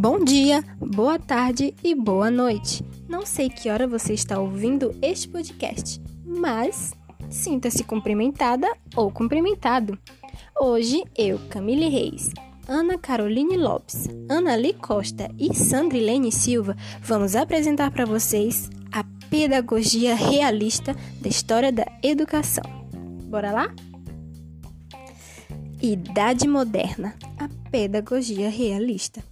Bom dia, boa tarde e boa noite. Não sei que hora você está ouvindo este podcast, mas sinta-se cumprimentada ou cumprimentado. Hoje eu, Camille Reis, Ana Caroline Lopes, Ana Lee Costa e Sandrilene Silva vamos apresentar para vocês a pedagogia realista da história da educação. Bora lá? Idade Moderna, a pedagogia realista.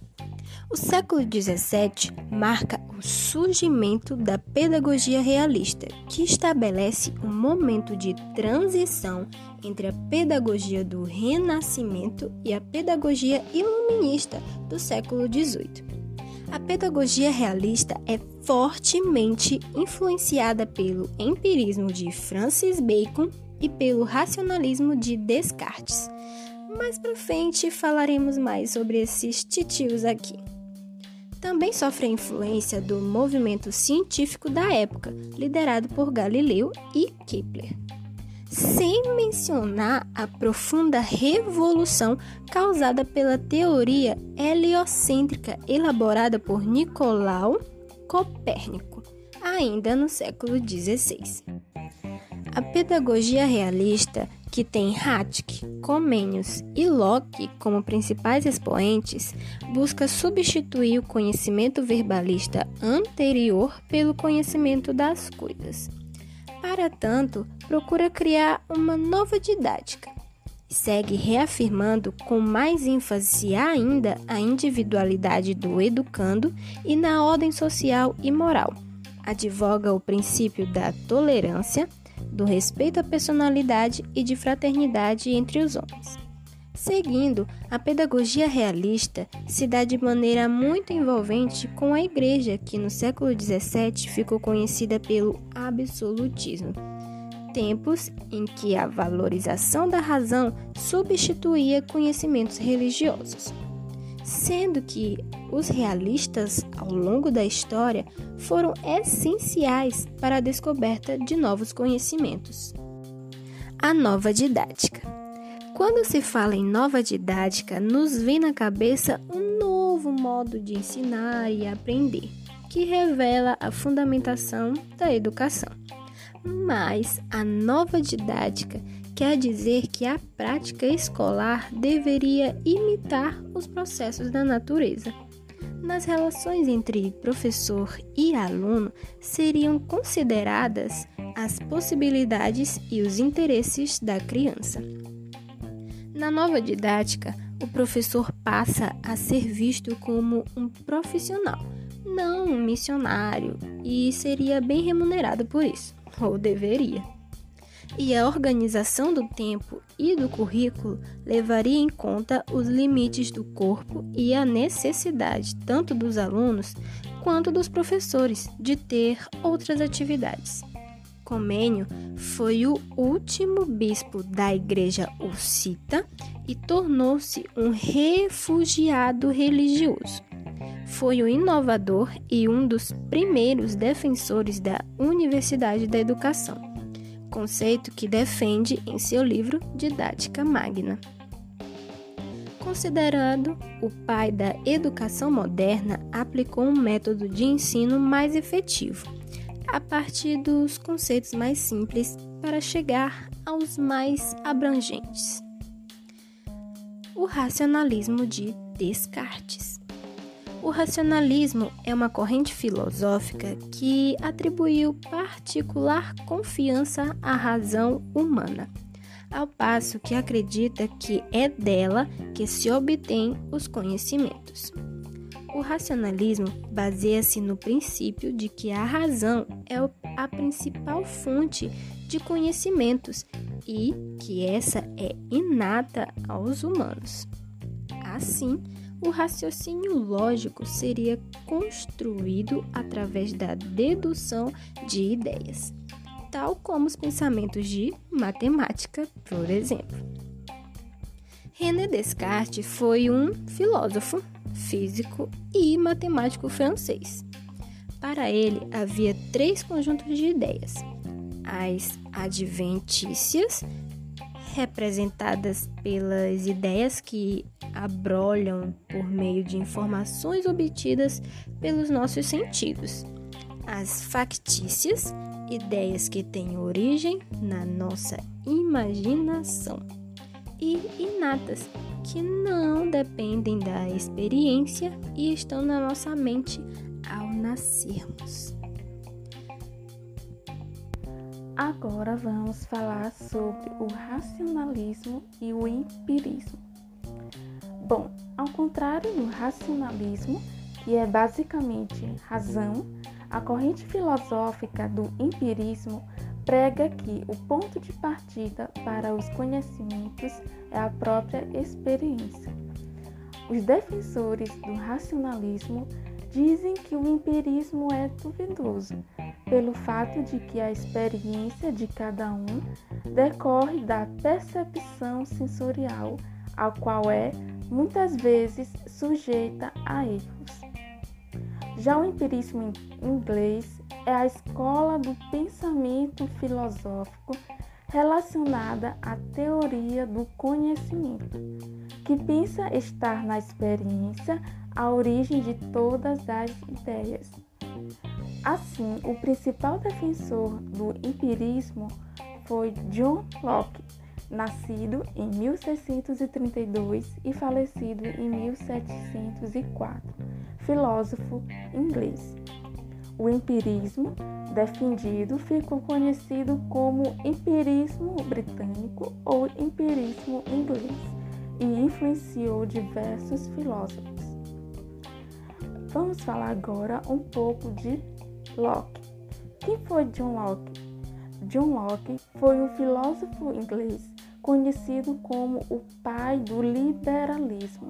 O século XVII marca o surgimento da pedagogia realista, que estabelece um momento de transição entre a pedagogia do Renascimento e a pedagogia iluminista do século XVIII. A pedagogia realista é fortemente influenciada pelo empirismo de Francis Bacon e pelo racionalismo de Descartes. Mais para frente falaremos mais sobre esses titios aqui também sofre a influência do movimento científico da época, liderado por Galileu e Kepler. Sem mencionar a profunda revolução causada pela teoria heliocêntrica elaborada por Nicolau Copérnico, ainda no século XVI. A pedagogia realista que tem Hatke, Comenius e Locke como principais expoentes, busca substituir o conhecimento verbalista anterior pelo conhecimento das coisas. Para tanto, procura criar uma nova didática. Segue reafirmando com mais ênfase ainda a individualidade do educando e na ordem social e moral. Advoga o princípio da tolerância do respeito à personalidade e de fraternidade entre os homens. Seguindo, a pedagogia realista se dá de maneira muito envolvente com a Igreja, que no século XVII ficou conhecida pelo absolutismo, tempos em que a valorização da razão substituía conhecimentos religiosos sendo que os realistas, ao longo da história, foram essenciais para a descoberta de novos conhecimentos. A nova didática. Quando se fala em nova didática, nos vem na cabeça um novo modo de ensinar e aprender, que revela a fundamentação da educação. Mas a nova didática quer dizer que a prática escolar deveria imitar os processos da natureza. Nas relações entre professor e aluno seriam consideradas as possibilidades e os interesses da criança. Na nova didática, o professor passa a ser visto como um profissional, não um missionário, e seria bem remunerado por isso, ou deveria e a organização do tempo e do currículo levaria em conta os limites do corpo e a necessidade tanto dos alunos quanto dos professores de ter outras atividades. Comênio foi o último bispo da Igreja Hussita e tornou-se um refugiado religioso. Foi o inovador e um dos primeiros defensores da Universidade da Educação conceito que defende em seu livro Didática Magna. Considerado o pai da educação moderna, aplicou um método de ensino mais efetivo, a partir dos conceitos mais simples para chegar aos mais abrangentes. O racionalismo de Descartes. O racionalismo é uma corrente filosófica que atribuiu particular confiança à razão humana, ao passo que acredita que é dela que se obtém os conhecimentos. O racionalismo baseia-se no princípio de que a razão é a principal fonte de conhecimentos e que essa é inata aos humanos. Assim, o raciocínio lógico seria construído através da dedução de ideias, tal como os pensamentos de matemática, por exemplo. René Descartes foi um filósofo, físico e matemático francês. Para ele, havia três conjuntos de ideias: as adventícias, representadas pelas ideias que abrolham por meio de informações obtidas pelos nossos sentidos. As factícias, ideias que têm origem na nossa imaginação. E inatas, que não dependem da experiência e estão na nossa mente ao nascermos. Agora vamos falar sobre o racionalismo e o empirismo. Bom, ao contrário do racionalismo, que é basicamente razão, a corrente filosófica do empirismo prega que o ponto de partida para os conhecimentos é a própria experiência. Os defensores do racionalismo dizem que o empirismo é duvidoso, pelo fato de que a experiência de cada um decorre da percepção sensorial, a qual é muitas vezes sujeita a erros. Já o empirismo inglês é a escola do pensamento filosófico relacionada à teoria do conhecimento, que pensa estar na experiência a origem de todas as ideias. Assim, o principal defensor do empirismo foi John Locke, nascido em 1632 e falecido em 1704, filósofo inglês. O empirismo defendido ficou conhecido como empirismo britânico ou empirismo inglês e influenciou diversos filósofos. Vamos falar agora um pouco de Locke. Quem foi John Locke? John Locke foi um filósofo inglês conhecido como o pai do liberalismo,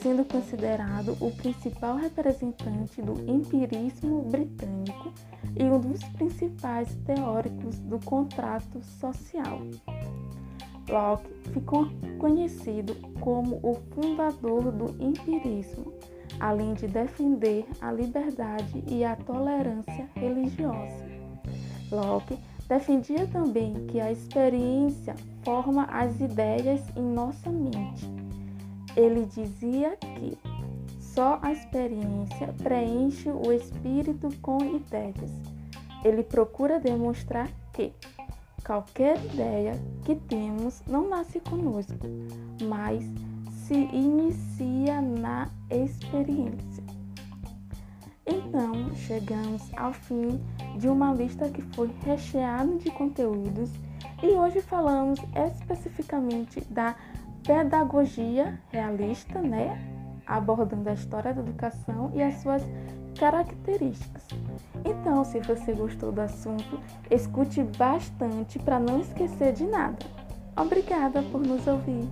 sendo considerado o principal representante do empirismo britânico e um dos principais teóricos do contrato social. Locke ficou conhecido como o fundador do empirismo além de defender a liberdade e a tolerância religiosa. Locke defendia também que a experiência forma as ideias em nossa mente. Ele dizia que só a experiência preenche o espírito com ideias. Ele procura demonstrar que qualquer ideia que temos não nasce conosco, mas se inicia na experiência. Então, chegamos ao fim de uma lista que foi recheada de conteúdos e hoje falamos especificamente da pedagogia realista, né? Abordando a história da educação e as suas características. Então, se você gostou do assunto, escute bastante para não esquecer de nada. Obrigada por nos ouvir.